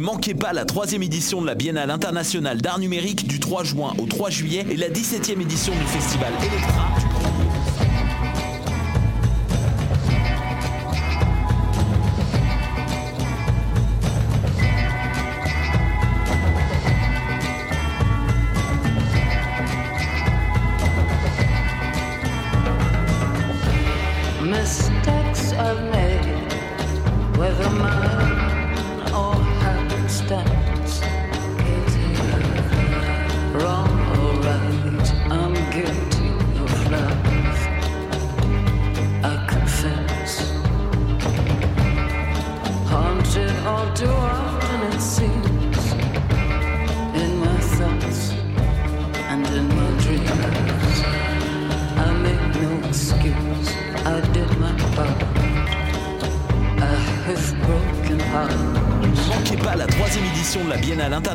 manquez pas la troisième édition de la Biennale internationale d'art numérique du 3 juin au 3 juillet et la 17e édition du festival Electra.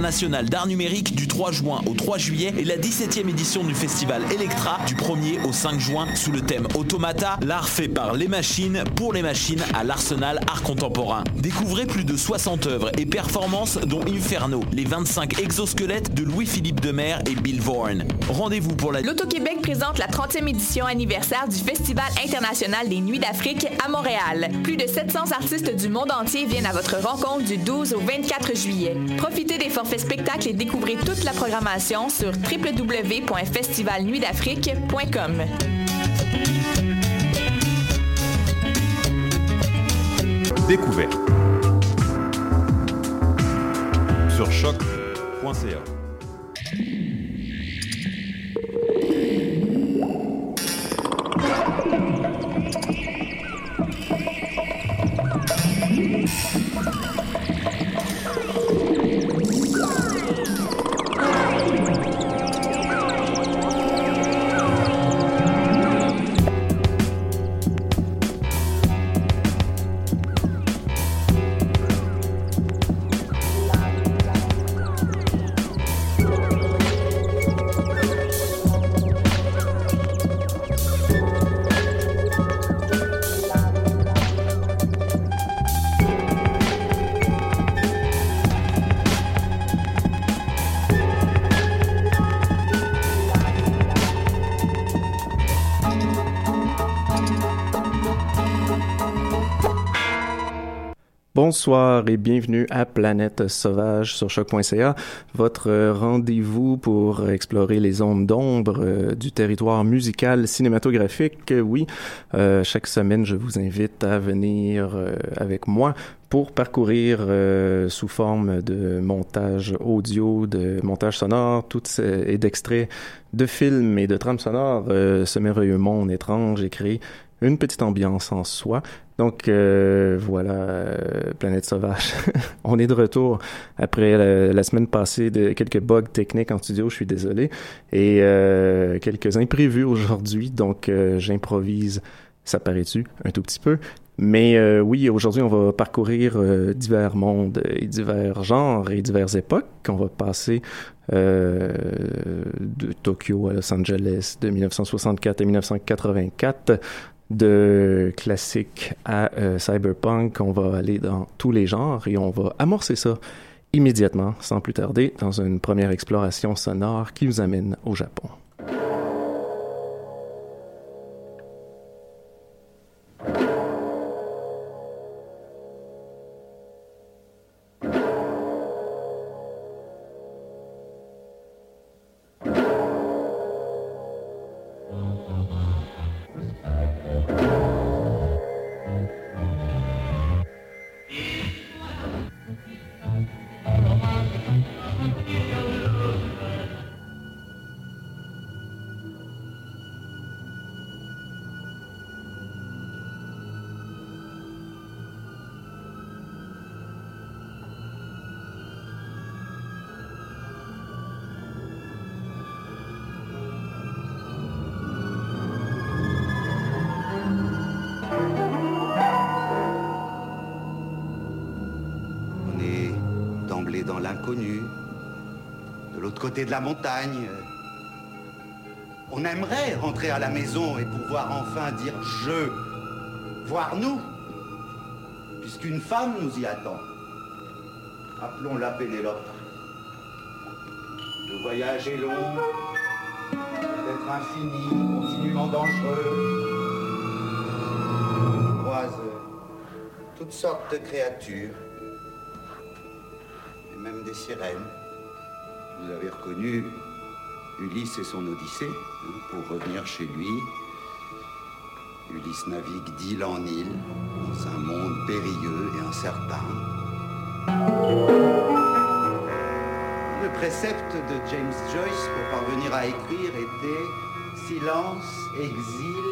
D'art numérique du 3 juin au 3 juillet et la 17e édition du festival Electra du 1er au 5 juin sous le thème Automata, l'art fait par les machines pour les machines à l'Arsenal Art Contemporain. Découvrez plus de 60 œuvres et performances dont Inferno, les 25 exosquelettes de Louis-Philippe Demer et Bill Vaughan. Rendez-vous pour la L'Auto-Québec présente la 30e édition anniversaire du Festival international des Nuits d'Afrique à Montréal. Plus de 700 artistes du monde entier viennent à votre rencontre du 12 au 24 juillet. Profitez des forfaits spectacles et découvrez toute la programmation sur www.festivalnuitdafrique.com. Découverte. Sur choc.ca. Bonsoir et bienvenue à Planète Sauvage sur choc.ca, votre rendez-vous pour explorer les zones d'ombre euh, du territoire musical cinématographique. Oui, euh, chaque semaine, je vous invite à venir euh, avec moi pour parcourir sous forme de montage audio, de montage sonore, tout et d'extraits de films et de trames sonores, ce merveilleux monde étrange et créé une petite ambiance en soi. Donc euh, voilà, euh, Planète Sauvage. On est de retour après la, semaine passée de quelques bugs techniques en studio, je suis désolé, et euh, quelques imprévus aujourd'hui. Donc euh, j'improvise, ça paraît-tu, un tout petit peu? Mais euh, oui, aujourd'hui, on va parcourir euh, divers mondes et divers genres et diverses époques. On va passer euh, de Tokyo à Los Angeles de 1964 à 1984, de classique à euh, cyberpunk. On va aller dans tous les genres et on va amorcer ça immédiatement, sans plus tarder, dans une première exploration sonore qui vous amène au Japon. On aimerait rentrer à la maison et pouvoir enfin dire je, voir nous, puisqu'une femme nous y attend. Appelons-la Pénélope. Le voyage est long, peut-être infini, continuellement dangereux. On croise toutes sortes de créatures, et même des sirènes. Vous avez reconnu Ulysse et son Odyssée, hein, pour revenir chez lui. Ulysse navigue d'île en île, dans un monde périlleux et incertain. Le précepte de James Joyce pour parvenir à écrire était silence, exil,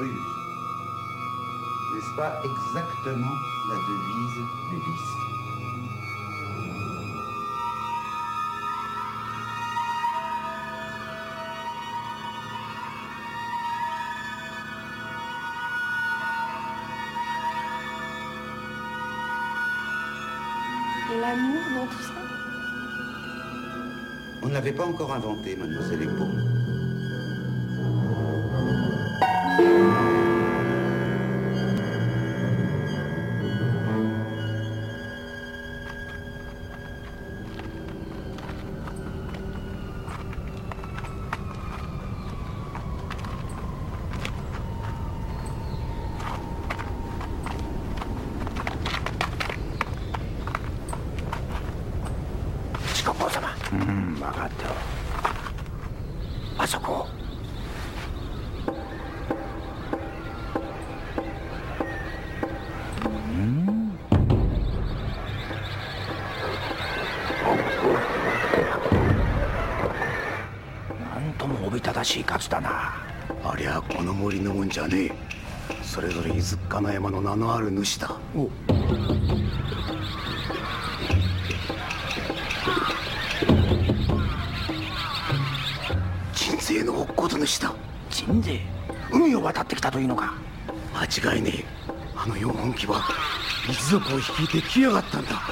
ruse. N'est-ce pas exactement la devise d'Ulysse? L'avait pas encore inventé, mademoiselle Epo. ありゃこの森のもんじゃねえ。それぞれ伊豆かな山の名のある主だ。鎮西の乙事主だ。鎮西海を渡ってきたというのか。間違いねえ。あの四本木は一族を率いて来やがったんだ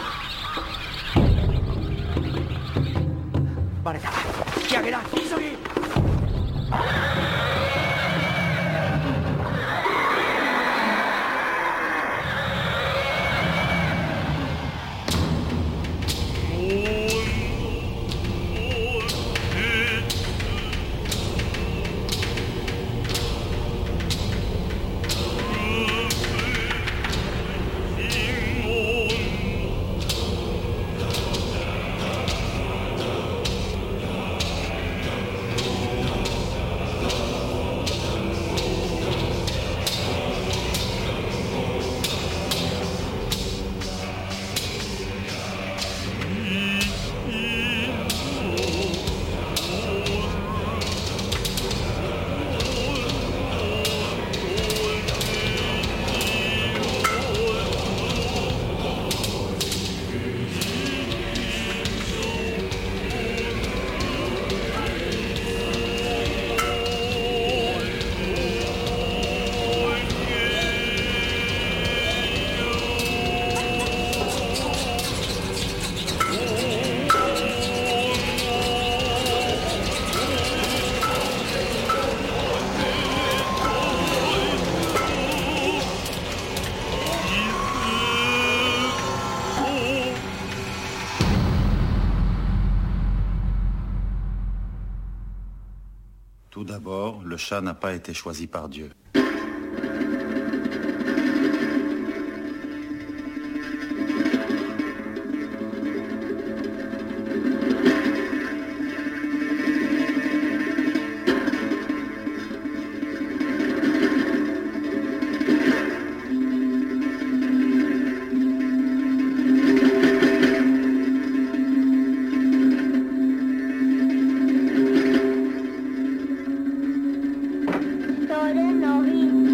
le chat n'a pas été choisi par Dieu. I don't know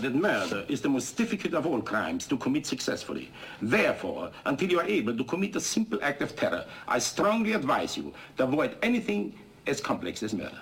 that murder is the most difficult of all crimes to commit successfully. Therefore, until you are able to commit a simple act of terror, I strongly advise you to avoid anything as complex as murder.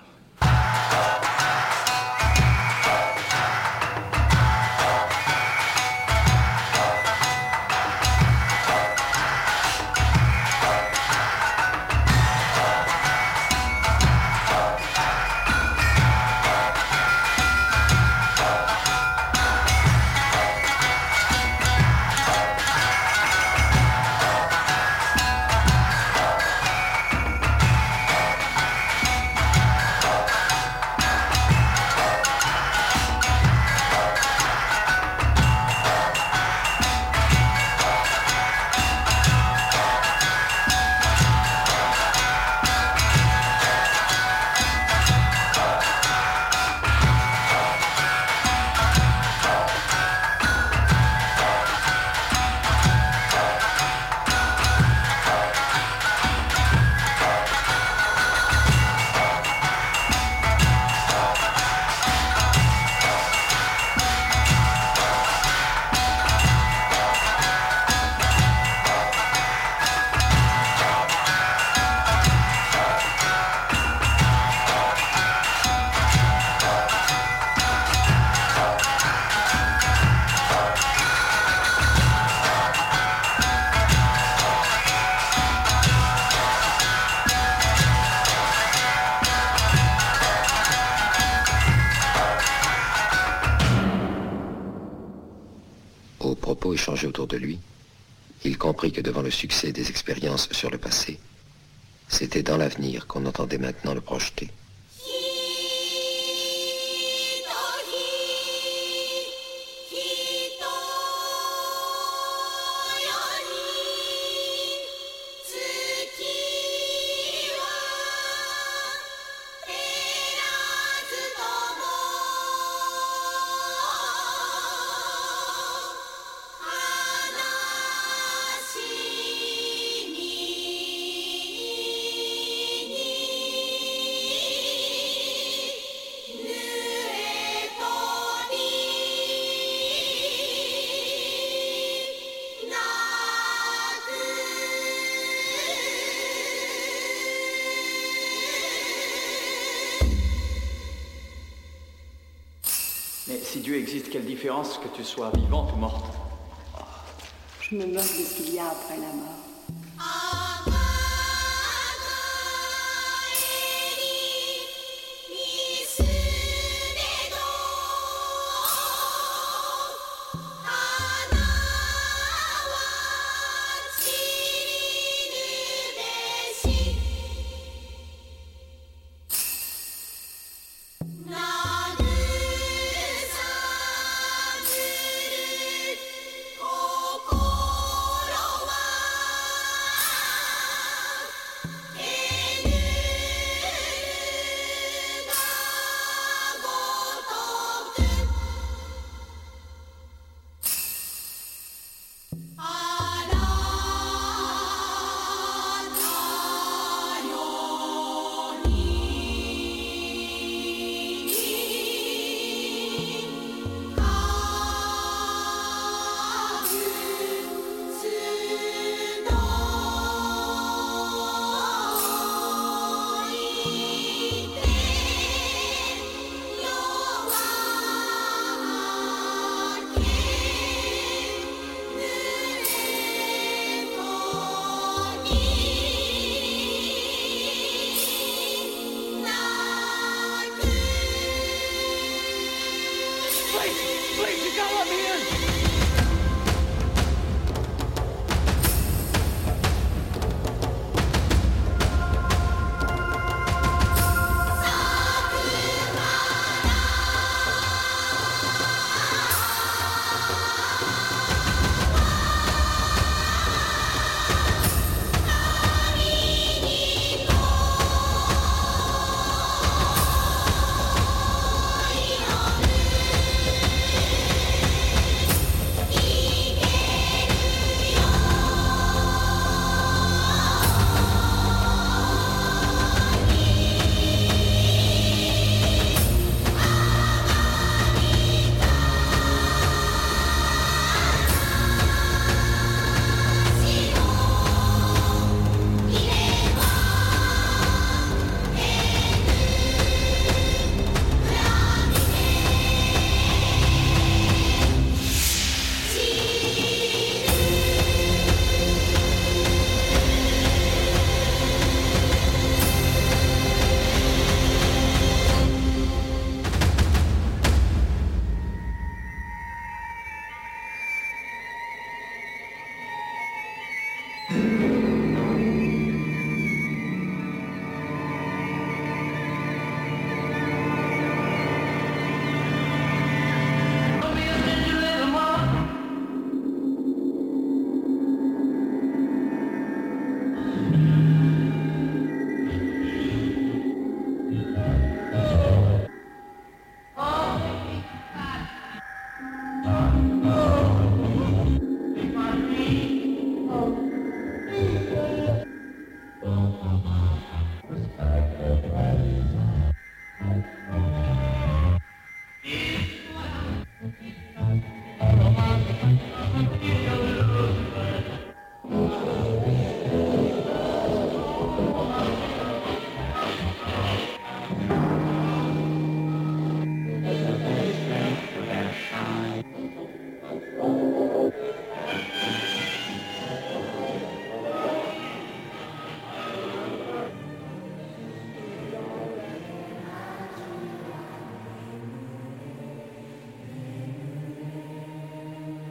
Existe, quelle différence que tu sois vivante ou morte? Je me moque de ce qu'il y a après la mort.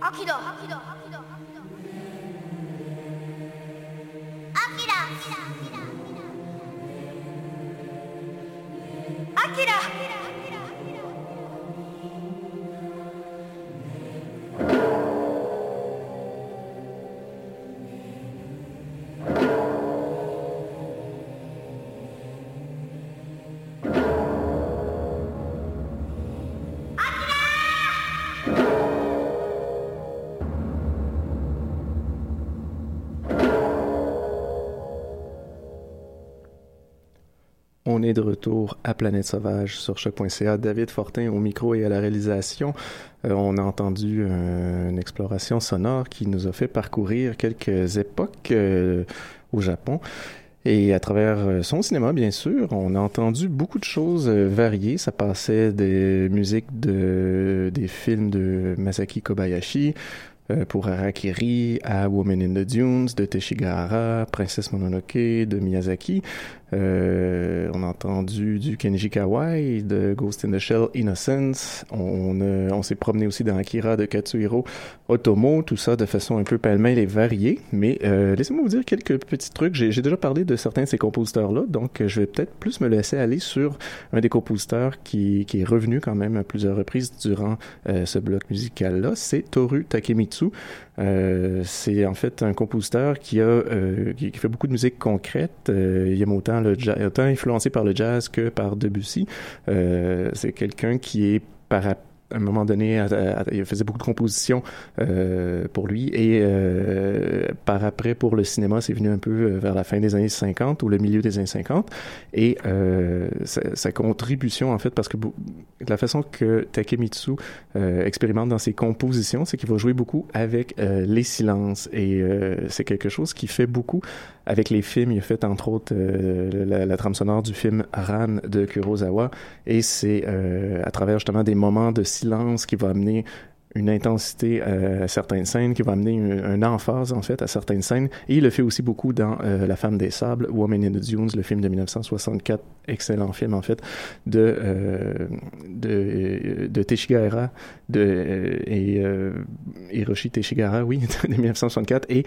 아키다. 아키다. On est de retour à Planète Sauvage sur choc.ca. David Fortin au micro et à la réalisation. Euh, on a entendu une exploration sonore qui nous a fait parcourir quelques époques euh, au Japon. Et à travers euh, son cinéma, bien sûr, on a entendu beaucoup de choses variées. Ça passait des musiques de, des films de Masaki Kobayashi, euh, pour Harakiri, à Woman in the Dunes de Teshigahara, Princesse Mononoke de Miyazaki. Euh, on a entendu du Kenji Kawai, de Ghost in the Shell, Innocence. On, euh, on s'est promené aussi dans Akira de Katsuhiro Otomo, tout ça de façon un peu pêle-mêle et variée. Mais euh, laissez-moi vous dire quelques petits trucs. J'ai déjà parlé de certains de ces compositeurs-là, donc euh, je vais peut-être plus me laisser aller sur un des compositeurs qui, qui est revenu quand même à plusieurs reprises durant euh, ce bloc musical-là. C'est Toru Takemitsu. Euh, c'est en fait un compositeur qui a euh, qui, fait beaucoup de musique concrète. Euh, il aime autant le autant influencé par le jazz que par Debussy. C'est quelqu'un qui est par à un moment donné, il faisait beaucoup de compositions euh, pour lui. Et euh, par après pour le cinéma, c'est venu un peu euh, vers la fin des années 50 ou le milieu des années 50 et sa, contribution en fait parce que la façon que Takemitsu expérimente dans ses compositions, c'est qu'il va jouer beaucoup avec les silences. Et c'est quelque chose qui fait beaucoup avec les films. Il a fait entre autres la, la trame sonore du film Ran de Kurosawa et c'est euh, à travers justement des moments de silence qui va amener une intensité euh, à certaines scènes, qui va amener une, emphase en fait à certaines scènes. Et il le fait aussi beaucoup dans euh, La Femme des Sables, Woman in the Dunes, le film de 1964, excellent film en fait, de euh, de, Teshigahara de et Hiroshi Teshigahara, oui, de 1964. Et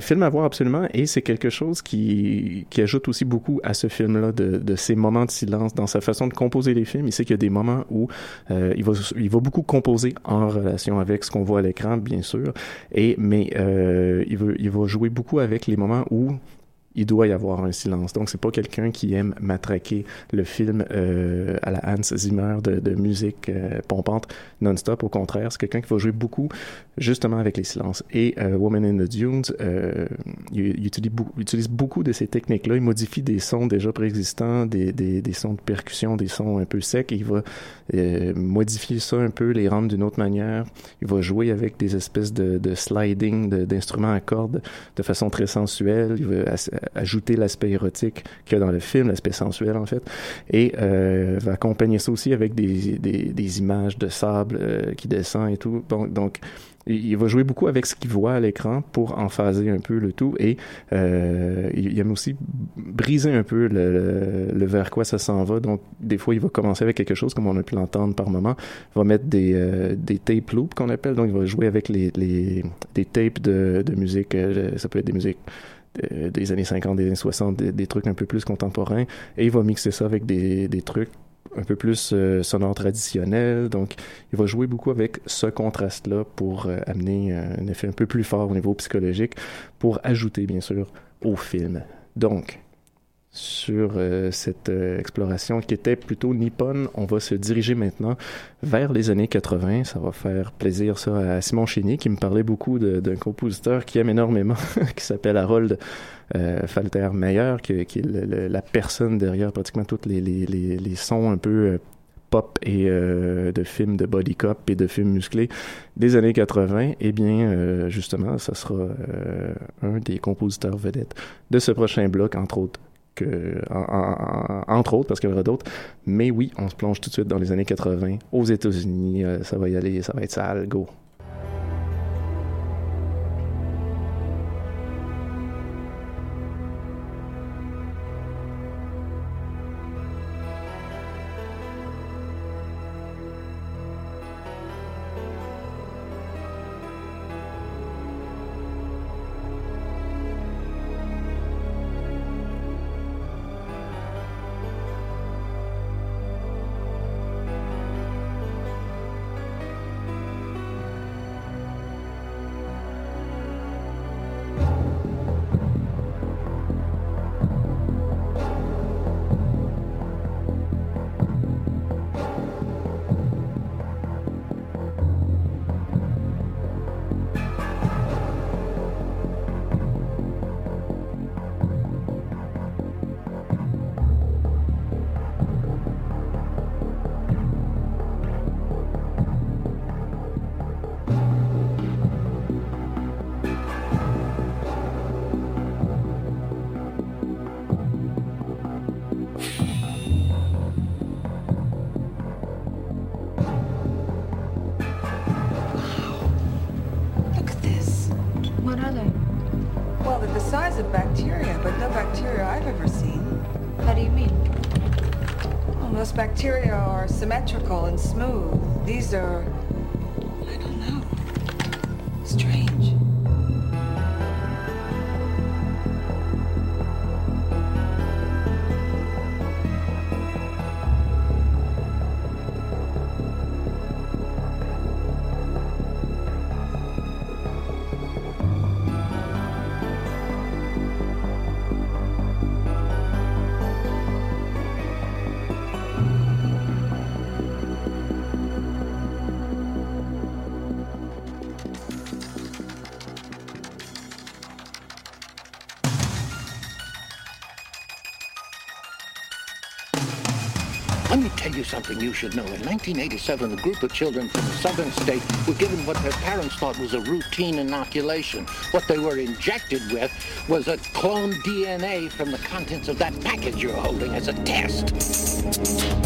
film à voir absolument. Et c'est quelque chose qui qui ajoute aussi beaucoup à ce film-là de, de ces moments de silence dans sa façon de composer les films. Il sait qu'il y a des moments où il va il va beaucoup composer en relation avec ce qu'on voit à l'écran, bien sûr. Et mais euh, il veut il va jouer beaucoup avec les moments où il doit y avoir un silence. Donc, c'est pas quelqu'un qui aime matraquer le film euh, à la Hans Zimmer de, de musique euh, pompante non-stop. Au contraire, c'est quelqu'un qui va jouer beaucoup justement avec les silences. Et euh, Woman in the Dunes, euh, il, il utilise, beaucoup, il utilise beaucoup de ces techniques-là. Il modifie des sons déjà préexistants, des, des, des sons de percussion, des sons un peu secs, il va euh, modifier ça un peu, les rendre d'une autre manière. Il va jouer avec des espèces de, de sliding, d'instruments à cordes de façon très sensuelle. Ajouter l'aspect érotique qu'il y a dans le film, l'aspect sensuel en fait, et euh, va accompagner ça aussi avec des, des, images de sable euh, qui descend et tout. Donc il va jouer beaucoup avec ce qu'il voit à l'écran pour emphaser un peu le tout et euh, il aime aussi briser un peu le, vers quoi ça s'en va. Donc des fois il va commencer avec quelque chose comme on a pu l'entendre par moment. Il va mettre des, des tape loops qu'on appelle. Donc il va jouer avec les, les des tapes de, musique. ça peut être des musiques euh, des années 50, des années 60, des, trucs un peu plus contemporains, et il va mixer ça avec des, des trucs un peu plus euh, sonores traditionnels. Donc, il va jouer beaucoup avec ce contraste-là pour euh, amener un effet un peu plus fort au niveau psychologique, pour ajouter, bien sûr, au film. Donc, sur euh, cette euh, exploration qui était plutôt nippone, on va se diriger maintenant vers les années 80. Ça va faire plaisir ça à Simon Chénier qui me parlait beaucoup d'un compositeur qui aime énormément, qui s'appelle Harold euh, Falter Meyer, qui, est la personne derrière pratiquement tous les, les, les, les sons un peu euh, pop et euh, de films de body cop et de films musclés des années 80, eh bien, euh, justement, ça sera euh, un des compositeurs vedettes de ce prochain bloc, entre autres. Entre autres, parce qu'il y en aura d'autres. Mais oui, on se plonge tout de suite dans les années 80 aux États-Unis. Euh, ça va y aller, ça va être sale, go.「bacteria are symmetrical and smooth. These are. Something you should know. In 1987, a group of children from a southern state were given what their parents thought was a routine inoculation. What they were injected with was a clone DNA from the contents of that package you're holding as a test.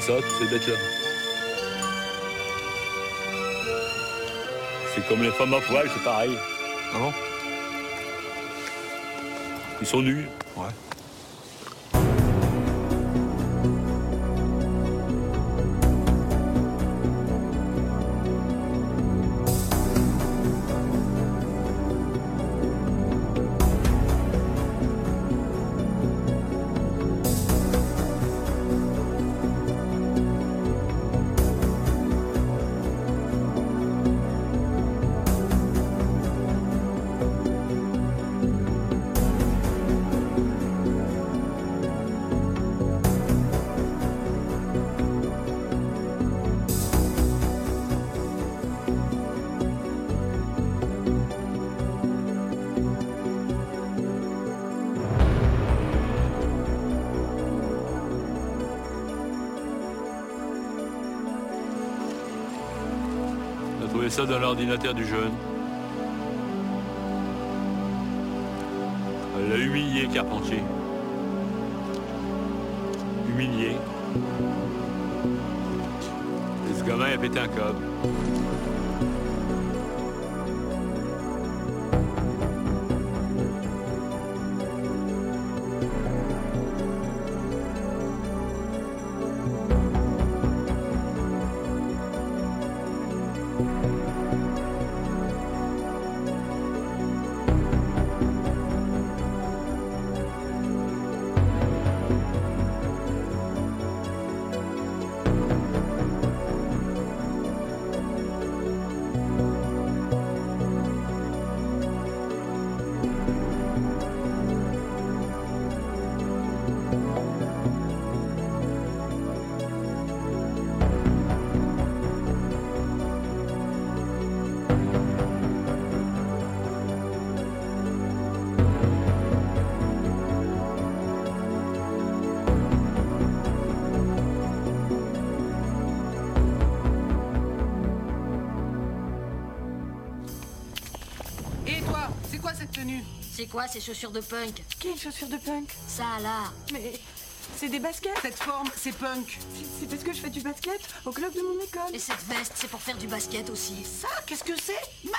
À ça, tous ces bêtes-là. C'est comme les femmes à poil, c'est pareil. Ah bon? Ils sont nus. Ouais. Dans l'ordinateur du jeune. Quoi ces chaussures de punk Quelles chaussures de punk Ça là Mais c'est des baskets Cette forme, c'est punk C'est parce que je fais du basket au club de mon école. Et cette veste, c'est pour faire du basket aussi. Ça, qu'est-ce que c'est?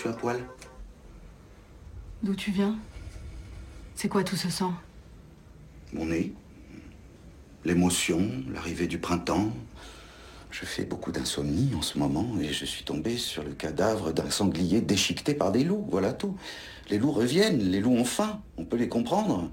Suis à poil D'où tu viens? C'est quoi tout ce sang? Mon nez, l'émotion, l'arrivée du printemps. Je fais beaucoup d'insomnie en ce moment et je suis tombé sur le cadavre d'un sanglier déchiqueté par des loups. Voilà tout. Les loups reviennent, les loups ont faim. On peut les comprendre.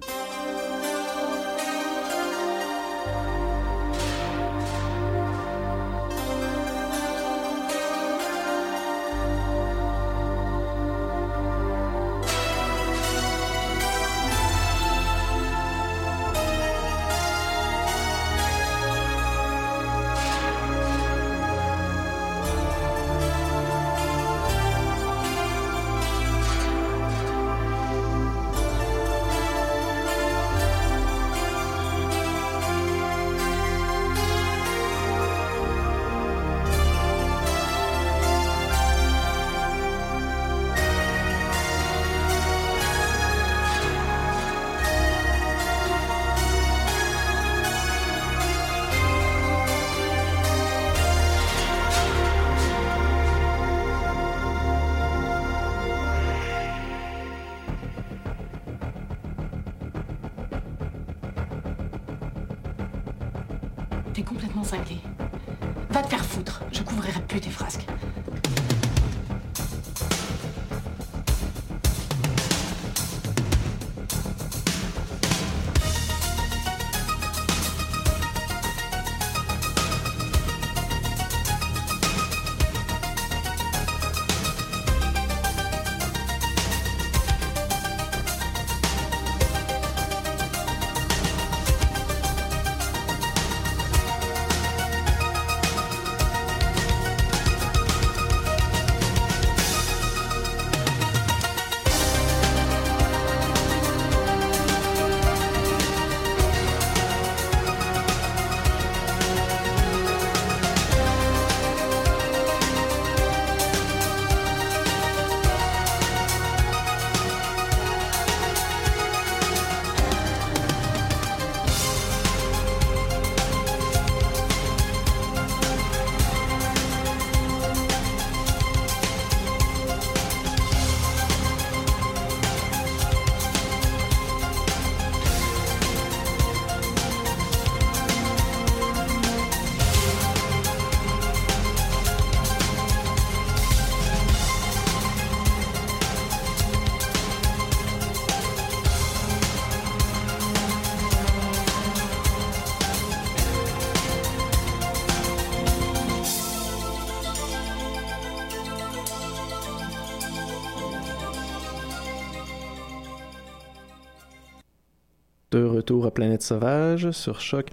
Planète Sauvage sur Choc.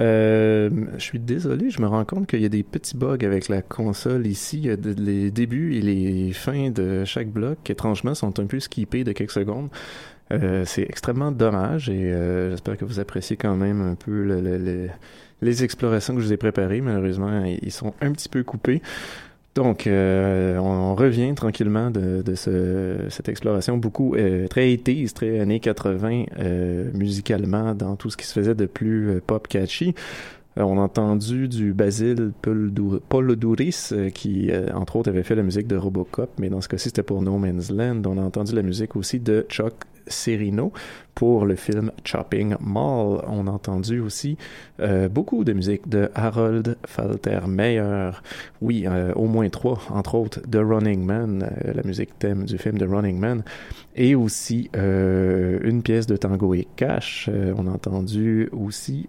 Euh, je suis désolé, je me rends compte qu'il y a des petits bugs avec la console ici. Il y a les débuts et les fins de chaque bloc, qui, étrangement, sont un peu skippés de quelques secondes. Euh, c'est extrêmement dommage et euh, j'espère que vous appréciez quand même un peu le- le- le- les explorations que je vous ai préparées. Malheureusement, ils sont un petit peu coupés. Donc, euh, on, revient tranquillement de, de ce, cette exploration beaucoup euh, très 80s, très années 80 euh, musicalement dans tout ce qui se faisait de plus euh, pop catchy. On a entendu du Basil Poldour- Polodouris euh, qui, entre autres, avait fait la musique de Robocop, mais dans ce cas-ci, c'était pour No Man's Land. On a entendu la musique aussi de Chuck Serino pour le film Chopping Mall. On a entendu aussi euh, beaucoup de musique de Harold Faltermeyer. Oui, euh, au moins trois, entre autres The Running Man, euh, la musique thème du film The Running Man, et aussi une pièce de Tango et Cash. On a entendu aussi,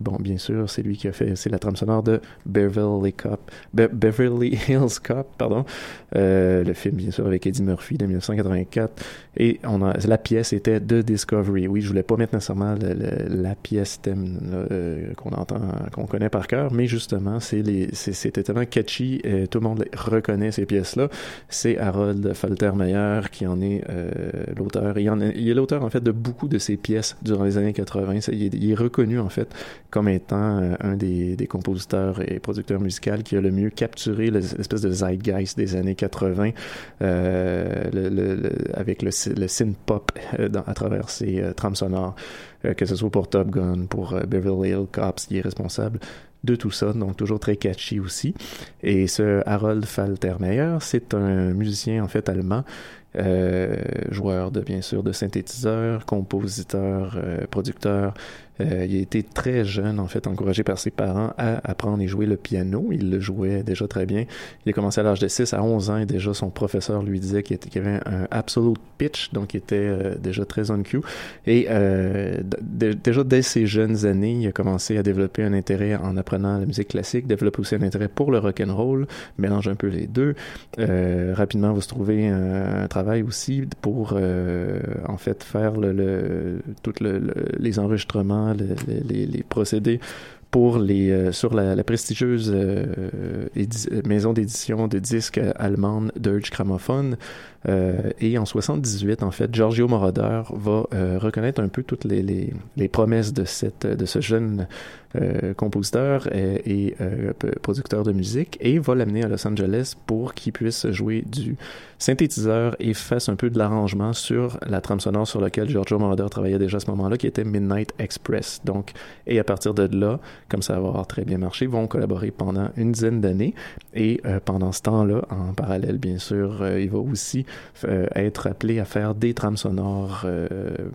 bon, bien sûr, c'est lui qui a fait, c'est la trame sonore de Beverly Cop, Be- Beverly Hills Cop, pardon, le film bien sûr avec Eddie Murphy de 1984. Et on a, la pièce était The Oui, je voulais pas mettre nécessairement le- le- la pièce thème euh, qu'on entend, qu'on connaît par cœur, mais justement, c'est les, c'était tellement catchy, tout le monde reconnaît ces pièces-là. C'est Harold Faltermeyer qui en est euh, l'auteur. Il, en est, il est l'auteur en fait de beaucoup de ces pièces durant les années 80. C'est- Il est, reconnu en fait comme étant euh, un des, des compositeurs et producteurs musicaux qui a le mieux capturé le- l'espèce de zeitgeist des années 80 euh, le- le- le- avec le, sy- le synth pop dans- à travers ses euh, trames euh, que ce soit pour Top Gun, pour euh, Beverly Hills Cops, qui est responsable de tout ça, donc toujours très catchy aussi. Et ce Harold Faltermeyer, c'est un musicien en fait allemand, joueur de bien sûr de synthétiseur, compositeur, producteur. Euh, il a été très jeune, en fait, encouragé par ses parents à apprendre et jouer le piano. Il le jouait déjà très bien. Il a commencé à l'âge de 6 à 11 ans et déjà son professeur lui disait qu'il avait un absolute pitch, donc il était euh, déjà très on cue. Et euh, déjà dès ses jeunes années, il a commencé à développer un intérêt en apprenant la musique classique, développer aussi un intérêt pour le rock and roll, mélange un peu les deux. Euh, rapidement, va se trouver un, travail aussi pour euh, en fait faire le, le tout le, le- les enregistrements, le- le- les, les procédés pour les euh, sur la, prestigieuse euh, euh, maison d'édition de disques allemande Deutsche Grammophon et en 78 en fait Giorgio Moroder va reconnaître un peu toutes les, les, promesses de cette de ce jeune compositeur et, producteur de musique et va l'amener à Los Angeles pour qu'il puisse jouer du synthétiseur et fasse un peu de l'arrangement sur la trame sonore sur laquelle Giorgio Moroder travaillait déjà à ce moment-là, qui était Midnight Express. Donc, et à partir de là, comme ça va avoir très bien marché, vont collaborer pendant une dizaine d'années. Et euh, pendant ce temps-là, en parallèle, bien sûr, euh, il va aussi euh, être appelé à faire des trames sonores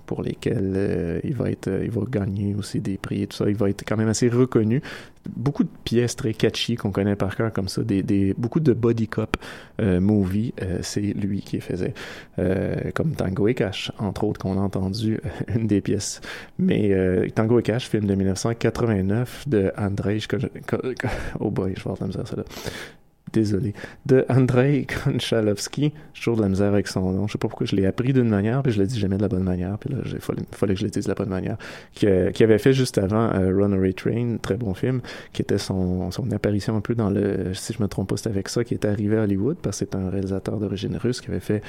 pour lesquelles il va être, il va gagner aussi des prix et tout ça. Il va être quand même assez reconnu. Beaucoup de pièces très catchy qu'on connaît par cœur comme ça, des, des beaucoup de body cop euh, movie, euh, c'est lui qui faisait, euh, comme Tango et Cash, entre autres, qu'on a entendu euh, une des pièces. Mais Tango et Cash, film de 1989 de Andrzej, oh boy, je vais ça là. Désolé. De Andrei Konchalovsky. Toujours de la misère avec son nom. Je sais pas pourquoi je l'ai appris d'une manière, puis je l'ai dit jamais de la bonne manière. Puis là, il fallait, que je le dise de la bonne manière. Qui, euh, qui avait fait juste avant euh, Runaway Train, très bon film, qui était son, son apparition un peu dans le, si je me trompe pas, c'est avec ça, qui est arrivé à Hollywood, parce que c'est un réalisateur d'origine russe qui avait fait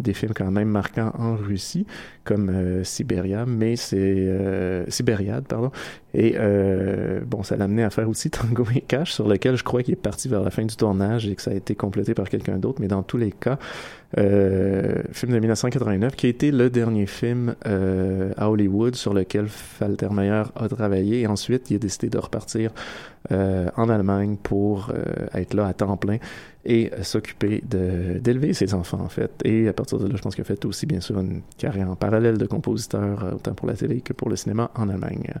des films quand même marquants en Russie, comme euh, Siberia, mais c'est euh, Sibériade, pardon. Et euh, bon, ça l'a amené à faire aussi Tango et Cash, sur lequel je crois qu'il est parti vers la fin du tournage et que ça a été complété par quelqu'un d'autre. Mais dans tous les cas, euh, film de 1989, qui a été le dernier film euh, à Hollywood sur lequel Faltermeyer a travaillé. Et ensuite, il a décidé de repartir euh, en Allemagne pour être là à temps plein et s'occuper d'élever ses enfants, en fait. Et à partir de là, je pense qu'il a fait aussi, bien sûr, une carrière en parallèle de compositeur, autant pour la télé que pour le cinéma en Allemagne.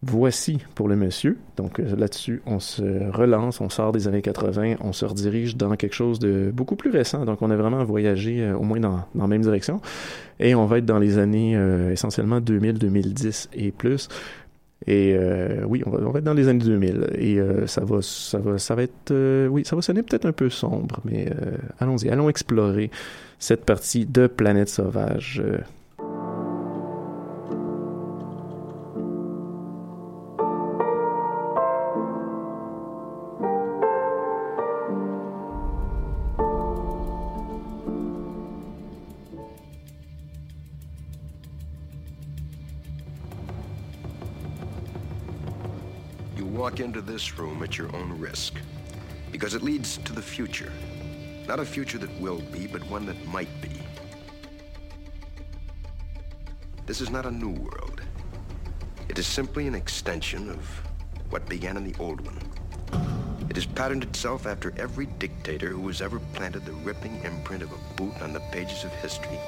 Voici pour le monsieur. Donc euh, là-dessus, on se relance, on sort des années 80, on se redirige dans quelque chose de beaucoup plus récent. Donc on a vraiment voyagé euh, au moins dans, dans la même direction. Et on va être dans les années euh, essentiellement 2000, 2010 et plus. Et oui, on va, on va être dans les années 2000 et ça va, ça va, ça va être, oui, ça va sonner peut-être un peu sombre, mais allons-y, allons explorer cette partie de Planète Sauvage. This room at your own risk. Because it leads to the future. Not a future that will be, but one that might be. This is not a new world. It is simply an extension of what began in the old one. It has patterned itself after every dictator who has ever planted the ripping imprint of a boot on the pages of history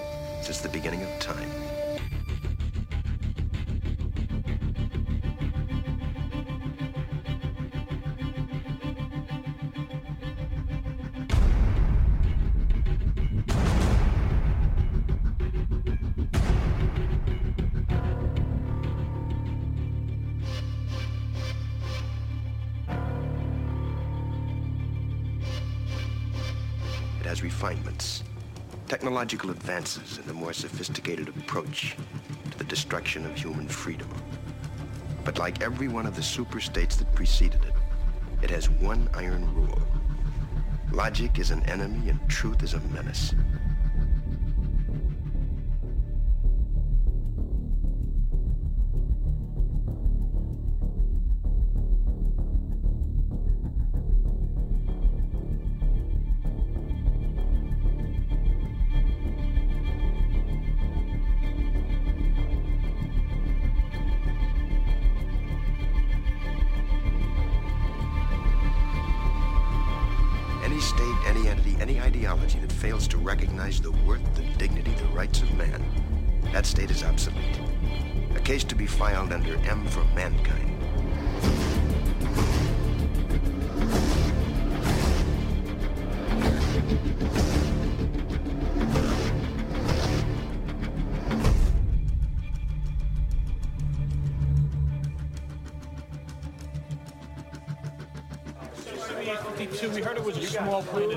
since the beginning of time. Technological advances, and a more sophisticated approach to the destruction of human freedom. But like every one of the superstates that preceded it, it has one iron rule. Logic is an enemy and truth is a menace. Filed under M for mankind.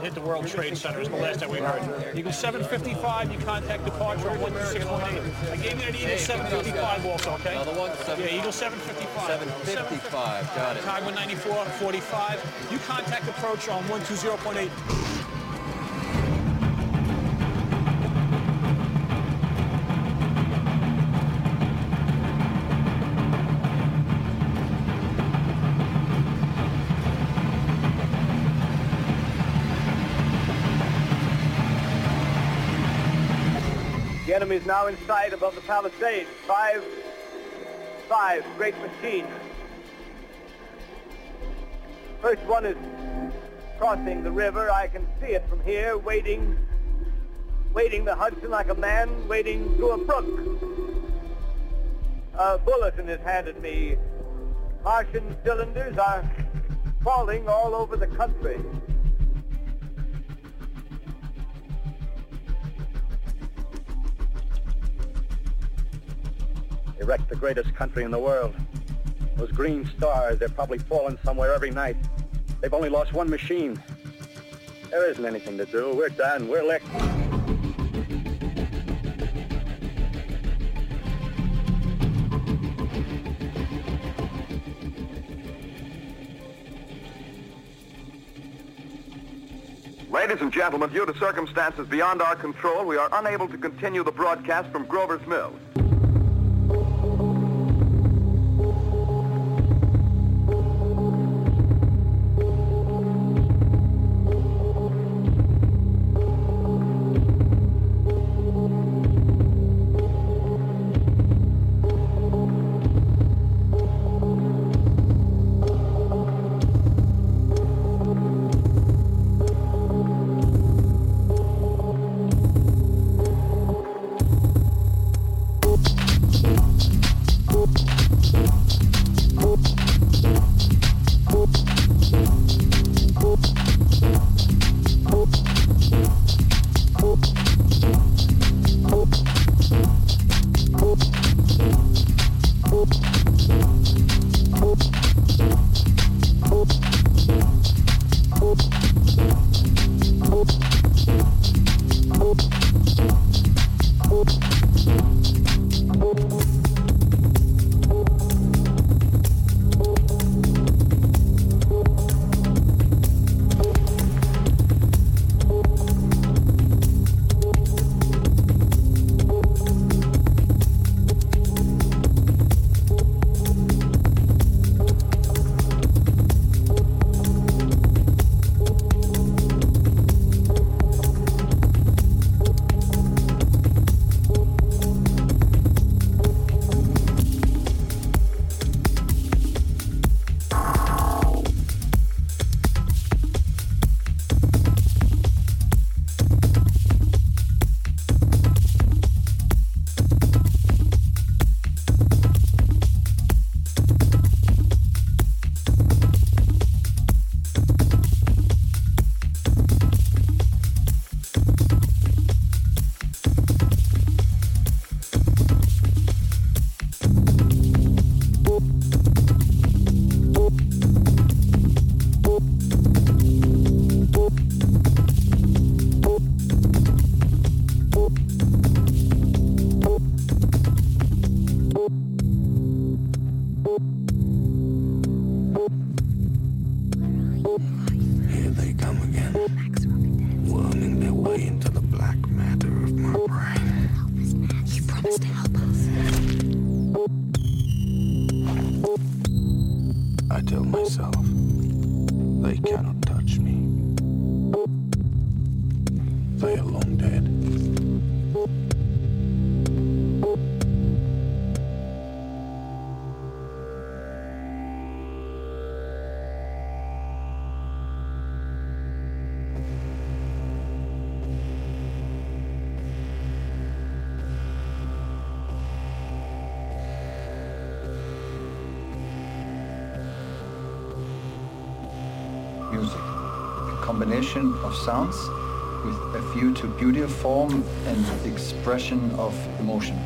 Hit the World Trade Center. Is the last that we heard. Eagle 755. You contact departure on 126.8. I gave you an Eagle 755 also. Okay. Another one. Yeah, Eagle 755. 755. Got it. Tag 194, 45. You contact approach on 120.8. is now in sight above the palisade. Five, five great machines. First one is crossing the river. I can see it from here, wading, wading the Hudson like a man wading through a brook. A bulletin is handed me. Martian cylinders are falling all over the country. Wrecked the greatest country in the world. Those green stars, they're probably falling somewhere every night. They've only lost one machine. There isn't anything to do. We're done. We're licked. Ladies and gentlemen, due to circumstances beyond our control, we are unable to continue the broadcast from Grover's Mills. music. A combination of sounds with a view to beauty of form and expression of emotion.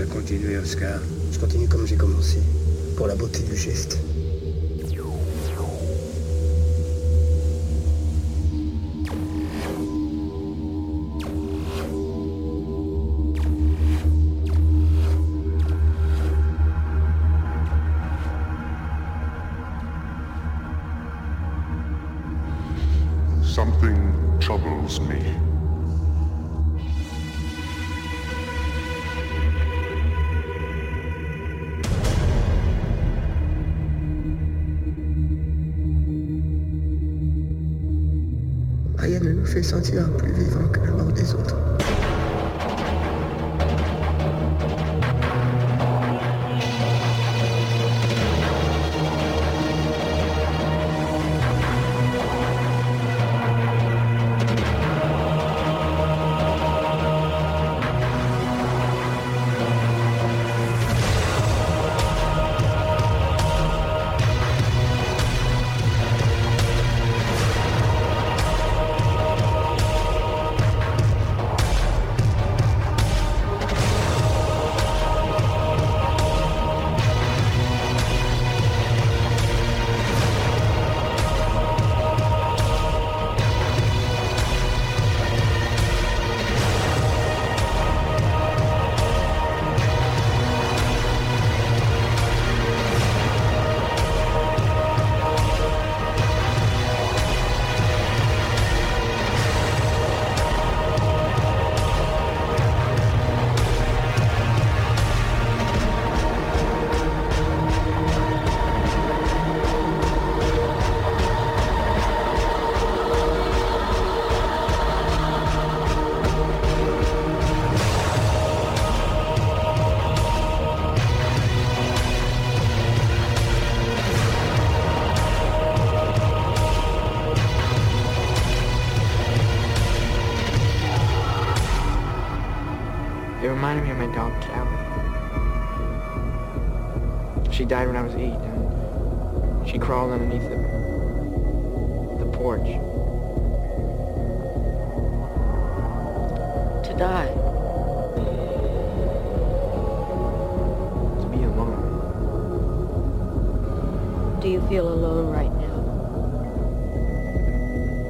À continuer, Oscar Je continue comme j'ai commencé, pour la beauté du geste. She died when I was eight, and she crawled underneath the, the porch. To die. To be alone. Do you feel alone right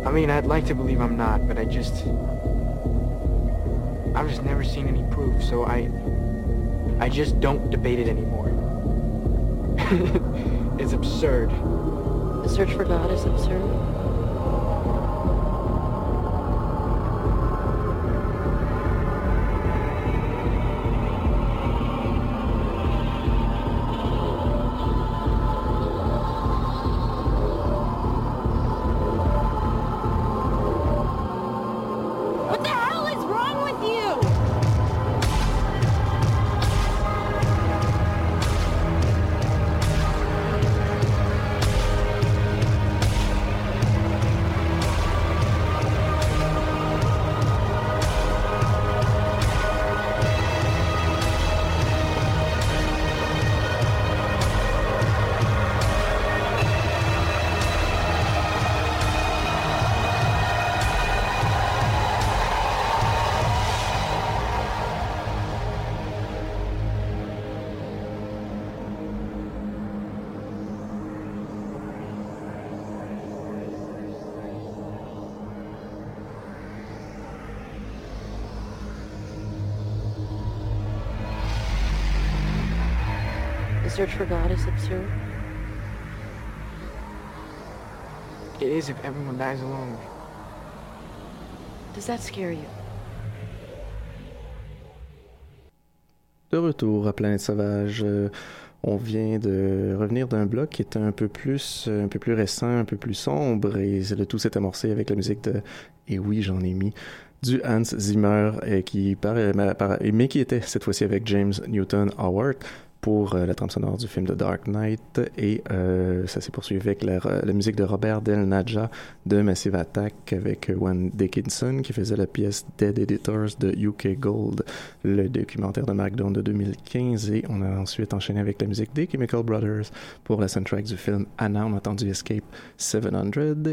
now? I mean, I'd like to believe I'm not, but I just... I've just never seen any proof, so I... I just don't debate it anymore. it's absurd. The search for God is absurd. Search for God is absurd. It is if everyone dies alone. Does that scare you? De retour à Planète Sauvage, euh, on vient de revenir d'un bloc qui était un peu plus, un peu plus récent, un peu plus sombre, et le tout s'est amorcé avec la musique de, et oui, j'en ai mis, du Hans Zimmer, et qui para- mais qui était cette fois-ci avec James Newton Howard. Pour euh, la trame sonore du film The Dark Knight et euh, ça s'est poursuivi avec la, la, musique de Robert Del Nadja de Massive Attack avec Juan Dickinson qui faisait la pièce Dead Editors de UK Gold, le documentaire de MacDonald de 2015 et on a ensuite enchaîné avec la musique des Chemical Brothers pour la soundtrack du film Anna, on a entendu Escape 700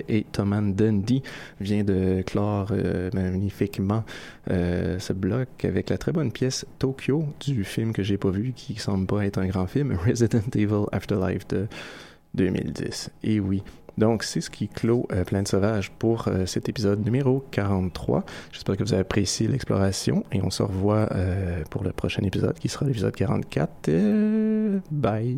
et Thomas Dundee vient de clore euh, magnifiquement euh, ce bloc avec la très bonne pièce Tokyo du film que j'ai pas vu qui semble pas être un grand film Resident Evil Afterlife de 2010 et oui donc, c'est ce qui clôt euh, Plaine Sauvage pour euh, cet épisode numéro 43. J'espère que vous avez apprécié l'exploration et on se revoit euh, pour le prochain épisode qui sera l'épisode 44. Euh, bye!